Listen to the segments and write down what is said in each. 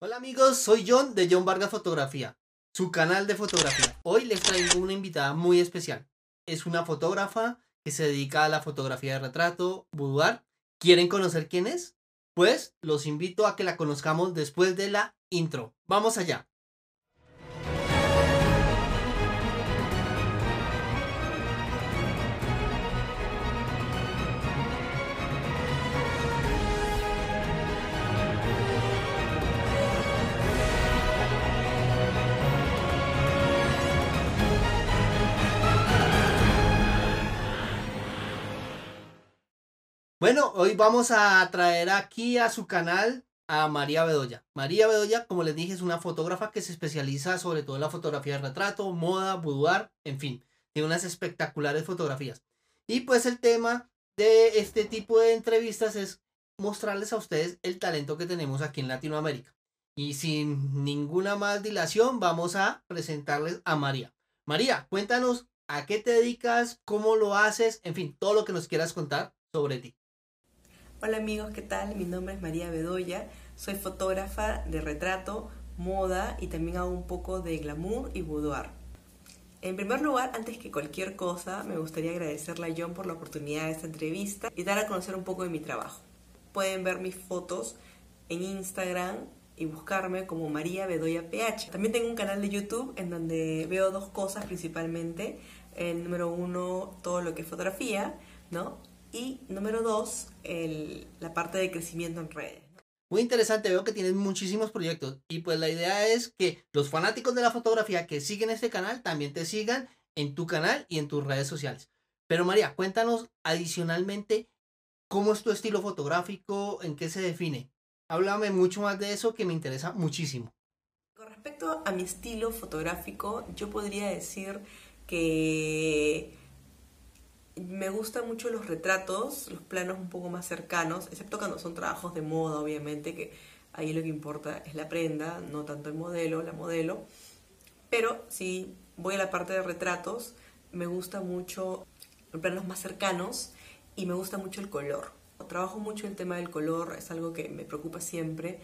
Hola amigos, soy John de John Vargas Fotografía, su canal de fotografía. Hoy les traigo una invitada muy especial. Es una fotógrafa que se dedica a la fotografía de retrato, boudoir. ¿Quieren conocer quién es? Pues los invito a que la conozcamos después de la intro. Vamos allá. Bueno, hoy vamos a traer aquí a su canal a María Bedoya. María Bedoya, como les dije, es una fotógrafa que se especializa sobre todo en la fotografía de retrato, moda, boudoir, en fin, tiene unas espectaculares fotografías. Y pues el tema de este tipo de entrevistas es mostrarles a ustedes el talento que tenemos aquí en Latinoamérica. Y sin ninguna más dilación, vamos a presentarles a María. María, cuéntanos a qué te dedicas, cómo lo haces, en fin, todo lo que nos quieras contar sobre ti. Hola amigos, ¿qué tal? Mi nombre es María Bedoya, soy fotógrafa de retrato, moda y también hago un poco de glamour y boudoir. En primer lugar, antes que cualquier cosa, me gustaría agradecerle a John por la oportunidad de esta entrevista y dar a conocer un poco de mi trabajo. Pueden ver mis fotos en Instagram y buscarme como María Bedoya PH. También tengo un canal de YouTube en donde veo dos cosas principalmente. El número uno, todo lo que es fotografía, ¿no? Y número dos, el, la parte de crecimiento en redes. Muy interesante, veo que tienes muchísimos proyectos y pues la idea es que los fanáticos de la fotografía que siguen este canal también te sigan en tu canal y en tus redes sociales. Pero María, cuéntanos adicionalmente cómo es tu estilo fotográfico, en qué se define. Háblame mucho más de eso que me interesa muchísimo. Con respecto a mi estilo fotográfico, yo podría decir que me gustan mucho los retratos, los planos un poco más cercanos, excepto cuando son trabajos de moda, obviamente, que ahí lo que importa es la prenda, no tanto el modelo, la modelo. Pero si voy a la parte de retratos, me gusta mucho los planos más cercanos y me gusta mucho el color. Trabajo mucho el tema del color, es algo que me preocupa siempre.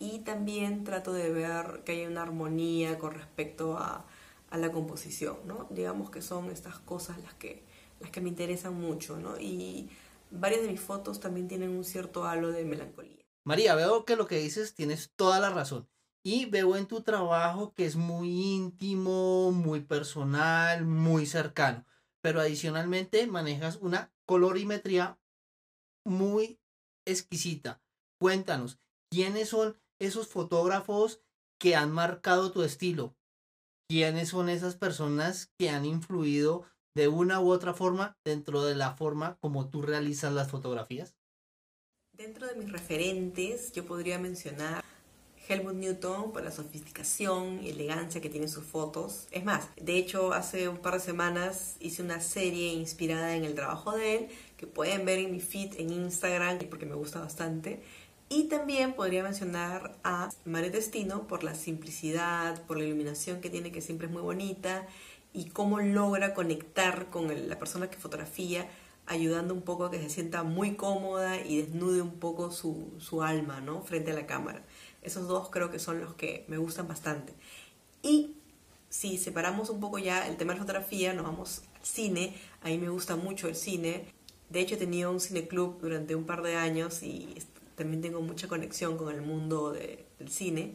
Y también trato de ver que haya una armonía con respecto a, a la composición, ¿no? Digamos que son estas cosas las que las que me interesan mucho, ¿no? Y varias de mis fotos también tienen un cierto halo de melancolía. María, veo que lo que dices tienes toda la razón. Y veo en tu trabajo que es muy íntimo, muy personal, muy cercano. Pero adicionalmente manejas una colorimetría muy exquisita. Cuéntanos, ¿quiénes son esos fotógrafos que han marcado tu estilo? ¿Quiénes son esas personas que han influido de una u otra forma dentro de la forma como tú realizas las fotografías? Dentro de mis referentes, yo podría mencionar Helmut Newton por la sofisticación y elegancia que tiene sus fotos. Es más, de hecho, hace un par de semanas hice una serie inspirada en el trabajo de él, que pueden ver en mi feed en Instagram, porque me gusta bastante. Y también podría mencionar a Mare Destino por la simplicidad, por la iluminación que tiene, que siempre es muy bonita, y cómo logra conectar con la persona que fotografía, ayudando un poco a que se sienta muy cómoda y desnude un poco su, alma. Frente a la cámara. Esos dos creo que son los que me gustan bastante. Y si separamos un poco ya el tema de la fotografía, nos vamos al cine. A mí me gusta mucho el cine. De hecho, he tenido un cineclub durante un par de años y también tengo mucha conexión con el mundo del cine.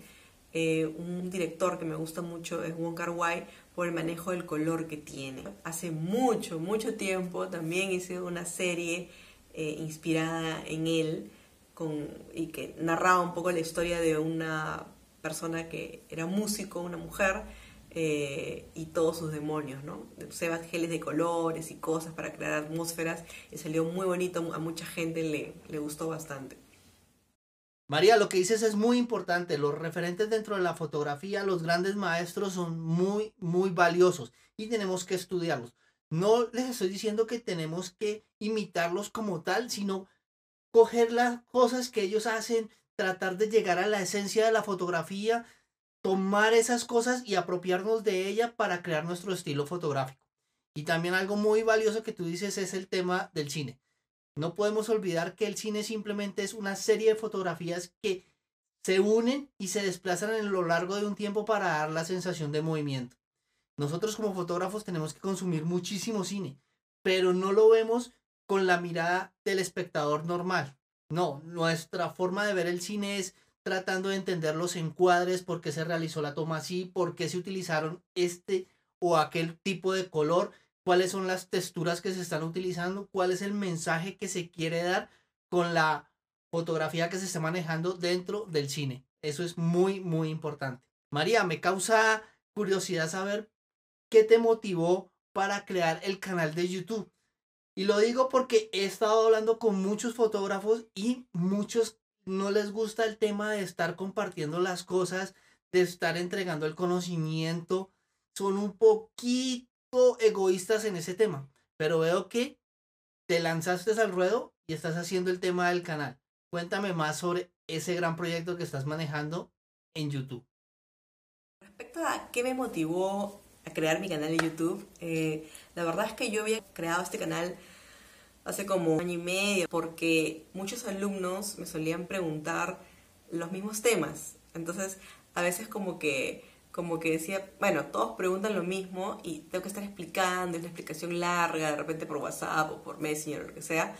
Eh, un director que me gusta mucho es Wong Kar Wai por el manejo del color que tiene. Hace mucho, mucho tiempo también hice una serie eh, inspirada en él con, y que narraba un poco la historia de una persona que era músico, una mujer, eh, y todos sus demonios, ¿no? Usaba geles de colores y cosas para crear atmósferas y salió muy bonito, a mucha gente le, le gustó bastante. María, lo que dices es muy importante. Los referentes dentro de la fotografía, los grandes maestros son muy, muy valiosos y tenemos que estudiarlos. No les estoy diciendo que tenemos que imitarlos como tal, sino coger las cosas que ellos hacen, tratar de llegar a la esencia de la fotografía, tomar esas cosas y apropiarnos de ella para crear nuestro estilo fotográfico. Y también algo muy valioso que tú dices es el tema del cine. No podemos olvidar que el cine simplemente es una serie de fotografías que se unen y se desplazan a lo largo de un tiempo para dar la sensación de movimiento. Nosotros como fotógrafos tenemos que consumir muchísimo cine, pero no lo vemos con la mirada del espectador normal. No, nuestra forma de ver el cine es tratando de entender los encuadres, por qué se realizó la toma así, por qué se utilizaron este o aquel tipo de color, cuáles son las texturas que se están utilizando, cuál es el mensaje que se quiere dar con la fotografía que se está manejando dentro del cine. Eso es muy, muy importante. María, me causa curiosidad saber qué te motivó para crear el canal de YouTube. Y lo digo porque he estado hablando con muchos fotógrafos y muchos no les gusta el tema de estar compartiendo las cosas, de estar entregando el conocimiento. Son un poquito egoístas en ese tema. Pero veo que te lanzaste al ruedo y estás haciendo el tema del canal. Cuéntame más sobre ese gran proyecto que estás manejando en YouTube. Respecto a qué me motivó a crear mi canal de YouTube, eh, la verdad es que yo había creado este canal hace como un año y medio porque muchos alumnos me solían preguntar los mismos temas. Entonces, a veces como que como que decía, bueno, todos preguntan lo mismo y tengo que estar explicando, es una explicación larga, de repente por WhatsApp o por Messenger o lo que sea.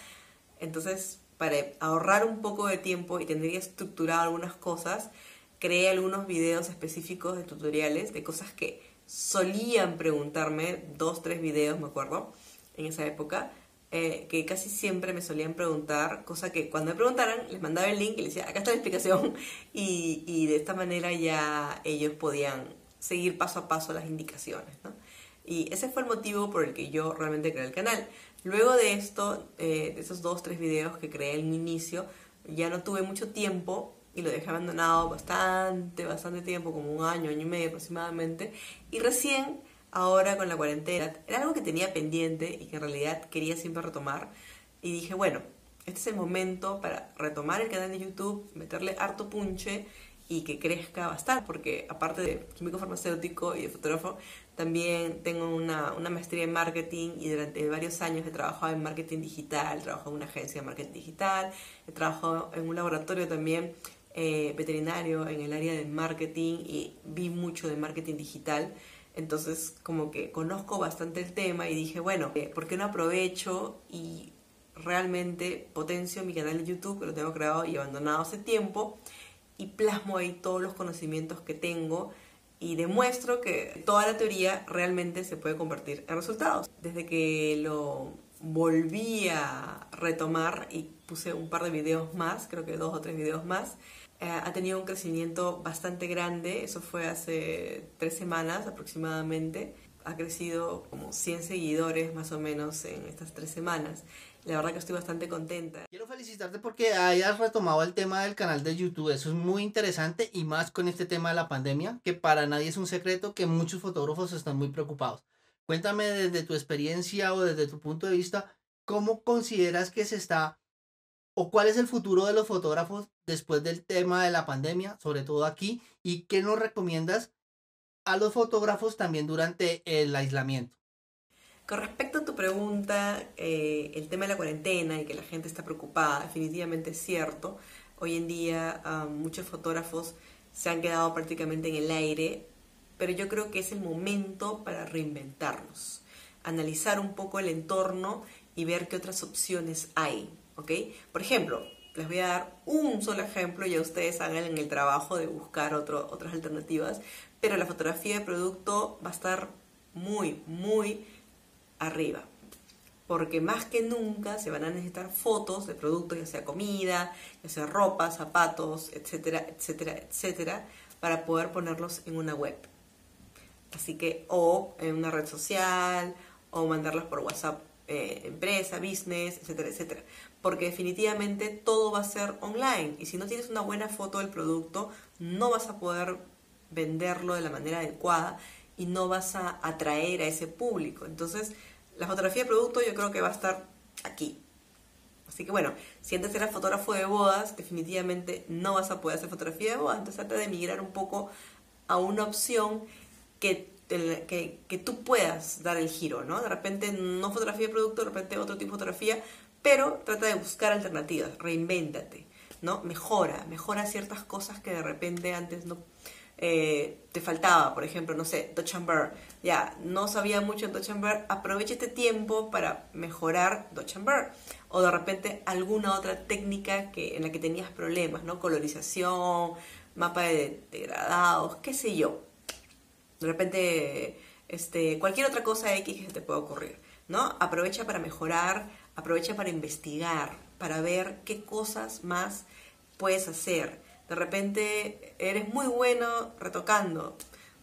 Entonces, para ahorrar un poco de tiempo y tendría estructurado algunas cosas, creé algunos videos específicos de tutoriales de cosas que solían preguntarme, dos, tres videos me acuerdo, en esa época, eh, que casi siempre me solían preguntar, cosa que cuando me preguntaran les mandaba el link y les decía, acá está la explicación, y, y de esta manera ya ellos podían seguir paso a paso las indicaciones, ¿no? Y ese fue el motivo por el que yo realmente creé el canal. Luego de esto, eh, de esos dos, tres videos que creé en mi inicio, ya no tuve mucho tiempo y lo dejé abandonado bastante, bastante tiempo, como un año, año y medio aproximadamente. Y recién, ahora con la cuarentena, era algo que tenía pendiente y que en realidad quería siempre retomar. Y dije, bueno, este es el momento para retomar el canal de YouTube, meterle harto punche y que crezca bastante, porque aparte de químico farmacéutico y de fotógrafo, también tengo una, una, maestría en marketing y durante varios años he trabajado en marketing digital, he trabajado en una agencia de marketing digital, he trabajado en un laboratorio también eh, veterinario en el área de marketing y vi mucho de marketing digital. Entonces como que conozco bastante el tema y dije, bueno, eh, ¿por qué no aprovecho y realmente potencio mi canal de YouTube que lo tengo creado y abandonado hace tiempo y plasmo ahí todos los conocimientos que tengo y demuestro que toda la teoría realmente se puede convertir en resultados. Desde que lo volví a retomar y puse un par de videos más, creo que dos o tres videos más, eh, ha tenido un crecimiento bastante grande, eso fue hace tres semanas aproximadamente, ha crecido como 100 seguidores más o menos en estas tres semanas la verdad que estoy bastante contenta. Quiero felicitarte porque hayas retomado el tema del canal de YouTube. Eso es muy interesante y más con este tema de la pandemia, que para nadie es un secreto que muchos fotógrafos están muy preocupados. Cuéntame desde tu experiencia o desde tu punto de vista, ¿cómo consideras que se está o cuál es el futuro de los fotógrafos después del tema de la pandemia, sobre todo aquí, y qué nos recomiendas a los fotógrafos también durante el aislamiento? Con respecto a tu pregunta, eh, el tema de la cuarentena y que la gente está preocupada, definitivamente es cierto. Hoy en día muchos fotógrafos se han quedado prácticamente en el aire, pero yo creo que es el momento para reinventarnos, analizar un poco el entorno y ver qué otras opciones hay, Por ejemplo, les voy a dar un solo ejemplo, ya ustedes hagan en el trabajo de buscar otras alternativas, pero la fotografía de producto va a estar muy, muy arriba. Porque más que nunca se van a necesitar fotos de productos, ya sea comida, ya sea ropa, zapatos, etcétera, etcétera, etcétera, para poder ponerlos en una web. Así que, o en una red social, o mandarlas por WhatsApp, eh, empresa, business, etcétera, etcétera. Porque definitivamente todo va a ser online. Y si no tienes una buena foto del producto, no vas a poder venderlo de la manera adecuada y no vas a atraer a ese público. Entonces, la fotografía de producto yo creo que va a estar aquí. Así que bueno, si antes eras fotógrafo de bodas, definitivamente no vas a poder hacer fotografía de bodas. Entonces trata de migrar un poco a una opción que, que, que tú puedas dar el giro, ¿no? De repente no fotografía de producto, de repente otro tipo de fotografía, pero trata de buscar alternativas, reinvéntate. ¿no? Mejora, mejora ciertas cosas que de repente antes no eh, te faltaba, por ejemplo, no sé, Dutch and. Ya, no sabía mucho en Dutch and aprovecha este tiempo para mejorar Dutch and. O de repente alguna otra técnica que, en la que tenías problemas, ¿no? Colorización, mapa de degradados, qué sé yo. De repente, este, cualquier otra cosa X que te pueda ocurrir, ¿no? Aprovecha para mejorar, aprovecha para investigar, para ver qué cosas más puedes hacer de repente eres muy bueno retocando.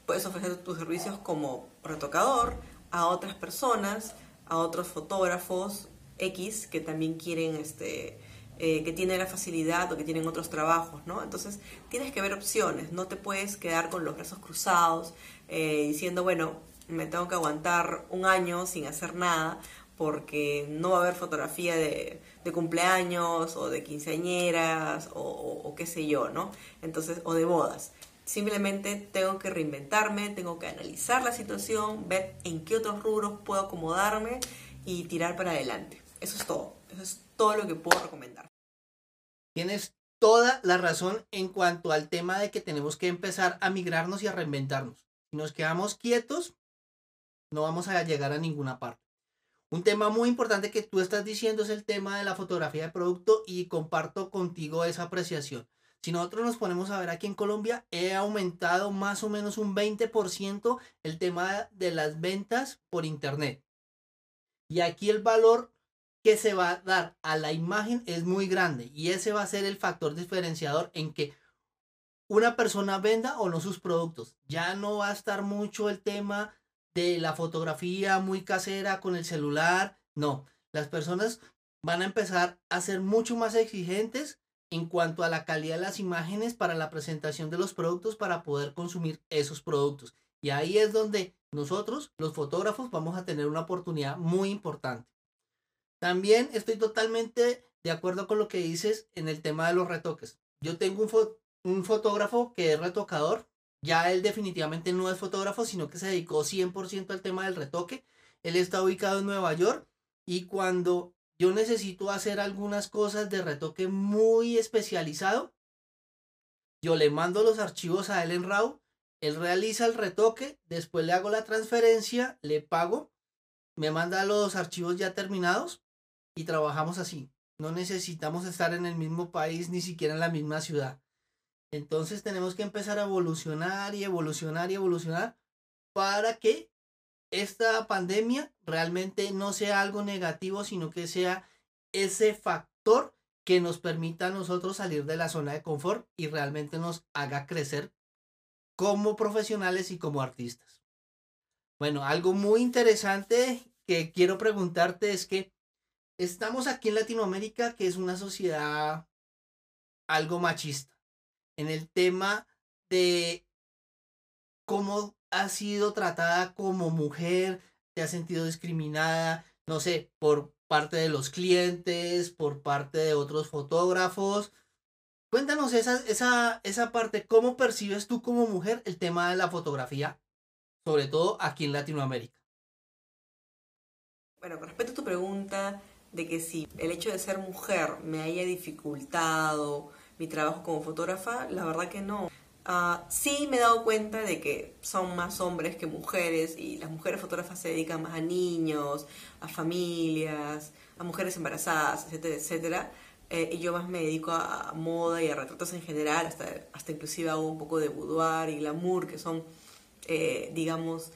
Puedes ofrecer tus servicios como retocador a otras personas, a otros fotógrafos X que también quieren, este, eh, que tienen la facilidad o que tienen otros trabajos, ¿no? Entonces tienes que ver opciones, no te puedes quedar con los brazos cruzados eh, diciendo, bueno, me tengo que aguantar un año sin hacer nada porque no va a haber fotografía de, cumpleaños o de quinceañeras o, qué sé yo, ¿no? Entonces, o de bodas. Simplemente tengo que reinventarme, tengo que analizar la situación, ver en qué otros rubros puedo acomodarme y tirar para adelante. Eso es todo. Eso es todo lo que puedo recomendar. Tienes toda la razón en cuanto al tema de que tenemos que empezar a migrarnos y a reinventarnos. Si nos quedamos quietos, no vamos a llegar a ninguna parte. Un tema muy importante que tú estás diciendo es el tema de la fotografía de producto y comparto contigo esa apreciación. Si nosotros nos ponemos a ver aquí en Colombia, he aumentado más o menos un 20% el tema de las ventas por internet. Y aquí el valor que se va a dar a la imagen es muy grande y ese va a ser el factor diferenciador en que una persona venda o no sus productos. Ya no va a estar mucho el tema de la fotografía muy casera con el celular. No, las personas van a empezar a ser mucho más exigentes en cuanto a la calidad de las imágenes para la presentación de los productos para poder consumir esos productos. Y ahí es donde nosotros, los fotógrafos, vamos a tener una oportunidad muy importante. También estoy totalmente de acuerdo con lo que dices en el tema de los retoques. Yo tengo un, un fotógrafo que es retocador ya él definitivamente no es fotógrafo, sino que se dedicó 100% al tema del retoque. Él está ubicado en Nueva York y cuando yo necesito hacer algunas cosas de retoque muy especializado, yo le mando los archivos a él en RAW, él realiza el retoque, después le hago la transferencia, le pago, me manda los archivos ya terminados y trabajamos así. No necesitamos estar en el mismo país ni siquiera en la misma ciudad. Entonces tenemos que empezar a evolucionar y evolucionar y evolucionar para que esta pandemia realmente no sea algo negativo, sino que sea ese factor que nos permita a nosotros salir de la zona de confort y realmente nos haga crecer como profesionales y como artistas. Bueno, algo muy interesante que quiero preguntarte es que estamos aquí en Latinoamérica, que es una sociedad algo machista en el tema de cómo has sido tratada como mujer, te has sentido discriminada, no sé, por parte de los clientes, por parte de otros fotógrafos. Cuéntanos esa, esa, esa parte, ¿cómo percibes tú como mujer el tema de la fotografía, sobre todo aquí en Latinoamérica? Bueno, con respecto a tu pregunta de que si el hecho de ser mujer me haya dificultado mi trabajo como fotógrafa, la verdad que no. Ah, sí me he dado cuenta de que son más hombres que mujeres y las mujeres fotógrafas se dedican más a niños, a familias, a mujeres embarazadas, etcétera, etcétera. Eh, y yo más me dedico a, moda y a retratos en general, hasta, hasta inclusive hago un poco de boudoir y glamour, que son, eh, digamos,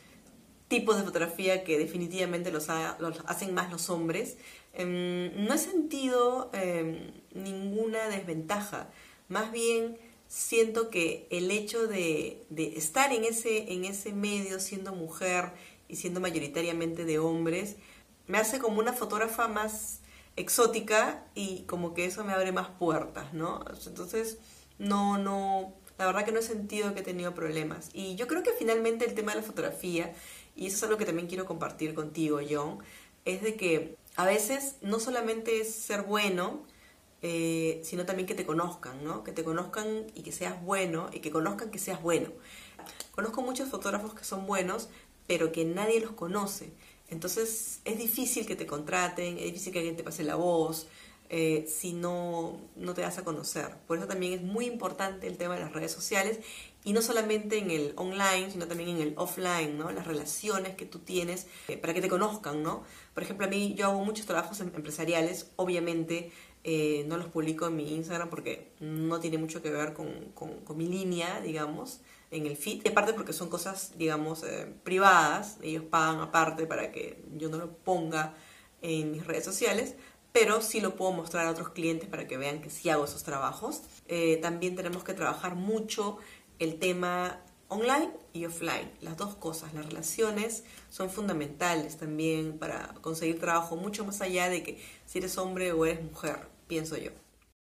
tipos de fotografía que definitivamente los, hacen más los hombres. Em, no he sentido em, ninguna desventaja. Más bien siento que el hecho de, estar en ese, en ese medio siendo mujer y siendo mayoritariamente de hombres, me hace como una fotógrafa más exótica y como que eso me abre más puertas, ¿no? Entonces, no, no, la verdad que no he sentido que he tenido problemas. Y yo creo que finalmente el tema de la fotografía, y eso es algo que también quiero compartir contigo, John, es de que a veces no solamente es ser bueno, eh, sino también que te conozcan, ¿no? Que te conozcan y que seas bueno y que conozcan que seas bueno. Conozco muchos fotógrafos que son buenos, pero que nadie los conoce. Entonces es difícil que te contraten, es difícil que alguien te pase la voz. Eh, si no, no te das a conocer. Por eso también es muy importante el tema de las redes sociales y no solamente en el online, sino también en el offline, ¿no? Las relaciones que tú tienes eh, para que te conozcan, ¿no? Por ejemplo, a mí yo hago muchos trabajos em, empresariales, obviamente eh, no los publico en mi Instagram porque no tiene mucho que ver con, con, mi línea, digamos, en el feed. Y aparte porque son cosas, digamos, eh, privadas, ellos pagan aparte para que yo no lo ponga en mis redes sociales, pero sí lo puedo mostrar a otros clientes para que vean que sí hago esos trabajos. también tenemos que trabajar mucho el tema online y offline, las dos cosas, las relaciones son fundamentales también para conseguir trabajo, mucho más allá de que si eres hombre o eres mujer, pienso yo.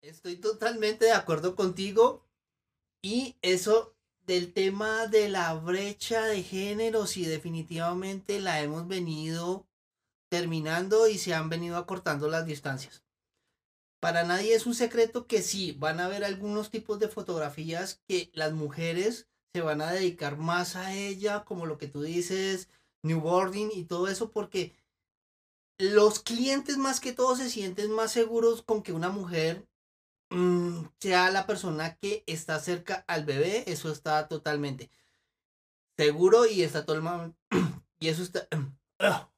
Estoy totalmente de acuerdo contigo y eso del tema de la brecha de género, si definitivamente la hemos venido terminando y se han venido acortando las distancias. Para nadie es un secreto que sí, van a haber algunos tipos de fotografías que las mujeres se van a dedicar más a ella, como lo que tú dices, newboarding y todo eso, porque los clientes más que todo se sienten más seguros con que una mujer mm, sea la persona que está cerca al bebé, eso está totalmente seguro y está todo el y eso está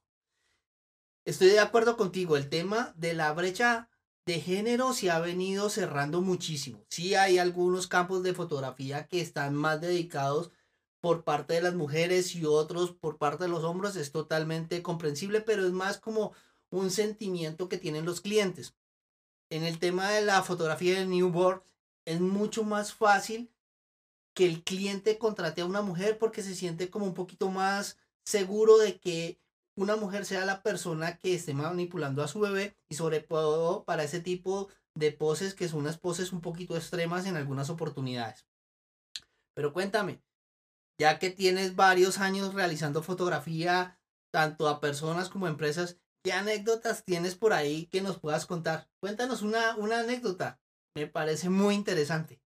estoy de acuerdo contigo el tema de la brecha de género se ha venido cerrando muchísimo. Sí hay algunos campos de fotografía que están más dedicados por parte de las mujeres y otros por parte de los hombres. Es totalmente comprensible, pero es más como un sentimiento que tienen los clientes. En el tema de la fotografía de newborn es mucho más fácil que el cliente contrate a una mujer porque se siente como un poquito más seguro de que una mujer sea la persona que esté manipulando a su bebé y sobre todo para ese tipo de poses que son unas poses un poquito extremas en algunas oportunidades. Pero cuéntame, ya que tienes varios años realizando fotografía tanto a personas como a empresas, ¿qué anécdotas tienes por ahí que nos puedas contar? Cuéntanos una, una anécdota, me parece muy interesante.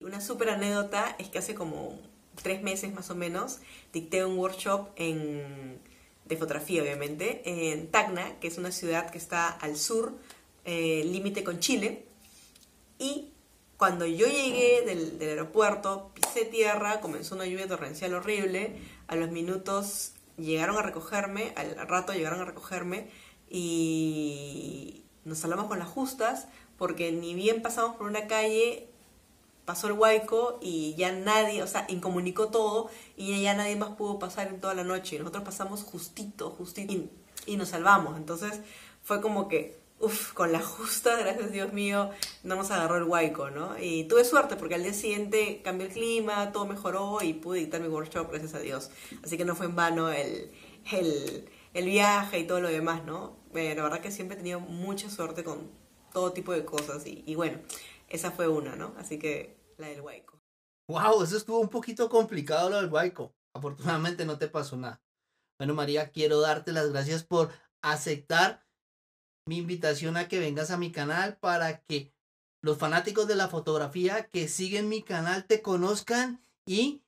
Una súper anécdota es que hace como tres meses más o menos, dicté un workshop en, de fotografía, obviamente, en Tacna, que es una ciudad que está al sur, eh, límite con Chile. Y cuando yo llegué del, aeropuerto, pisé tierra, comenzó una lluvia torrencial horrible. A los minutos llegaron a recogerme, al rato llegaron a recogerme y nos hablamos con las justas porque ni bien pasamos por una calle pasó el huaico y ya nadie, o sea, incomunicó todo y ya nadie más pudo pasar en toda la noche. Y nosotros pasamos justito, justito y, nos salvamos. Entonces fue como que, uff, con la justa, gracias Dios mío, no nos agarró el huaico, ¿no? Y tuve suerte porque al día siguiente cambió el clima, todo mejoró y pude dictar mi workshop, gracias a Dios. Así que no fue en vano el, el, el viaje y todo lo demás, ¿no? Eh, la verdad que siempre he tenido mucha suerte con todo tipo de cosas y, y bueno, esa fue una, ¿no? Así que la del Huayco. Wow, eso estuvo un poquito complicado lo del Huayco. Afortunadamente no te pasó nada. Bueno, María, quiero darte las gracias por aceptar mi invitación a que vengas a mi canal para que los fanáticos de la fotografía que siguen mi canal te conozcan y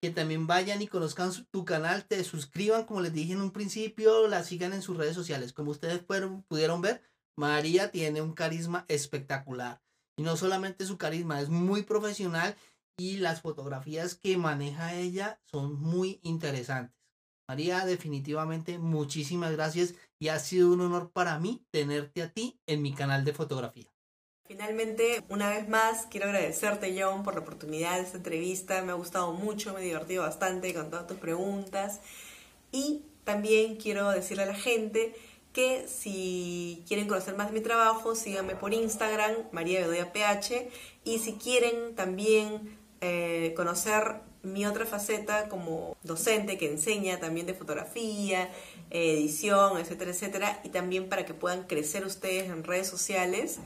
que también vayan y conozcan tu canal, te suscriban, como les dije en un principio, la sigan en sus redes sociales. Como ustedes pudieron ver, María tiene un carisma espectacular. Y no solamente su carisma, es muy profesional y las fotografías que maneja ella son muy interesantes. María, definitivamente muchísimas gracias y ha sido un honor para mí tenerte a ti en mi canal de fotografía. Finalmente, una vez más, quiero agradecerte, John, por la oportunidad de esta entrevista. Me ha gustado mucho, me he divertido bastante con todas tus preguntas. Y también quiero decirle a la gente que si quieren conocer más de mi trabajo, síganme por Instagram, María Bedoya PH, y si quieren también eh, conocer mi otra faceta como docente que enseña también de fotografía, edición, etcétera, etcétera, y también para que puedan crecer ustedes en redes sociales,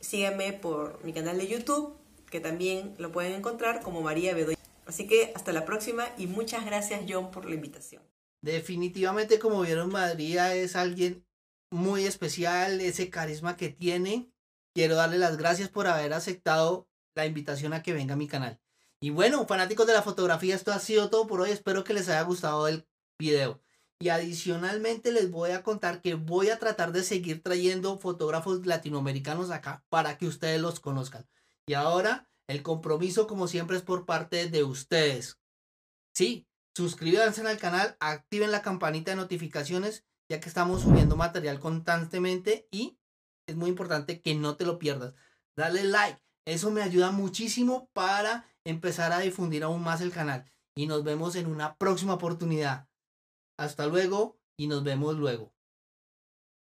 síganme por mi canal de YouTube, que también lo pueden encontrar como María Bedoya. Así que hasta la próxima y muchas gracias John por la invitación. Definitivamente, como vieron, María es alguien muy especial, ese carisma que tiene. Quiero darle las gracias por haber aceptado la invitación a que venga a mi canal. Y bueno, fanáticos de la fotografía, esto ha sido todo por hoy. Espero que les haya gustado el video. Y adicionalmente les voy a contar que voy a tratar de seguir trayendo fotógrafos latinoamericanos acá para que ustedes los conozcan. Y ahora el compromiso como siempre es por parte de ustedes. Sí, suscríbanse al canal, activen la campanita de notificaciones ya que estamos subiendo material constantemente y es muy importante que no te lo pierdas. Dale like, eso me ayuda muchísimo para empezar a difundir aún más el canal. Y nos vemos en una próxima oportunidad. Hasta luego y nos vemos luego.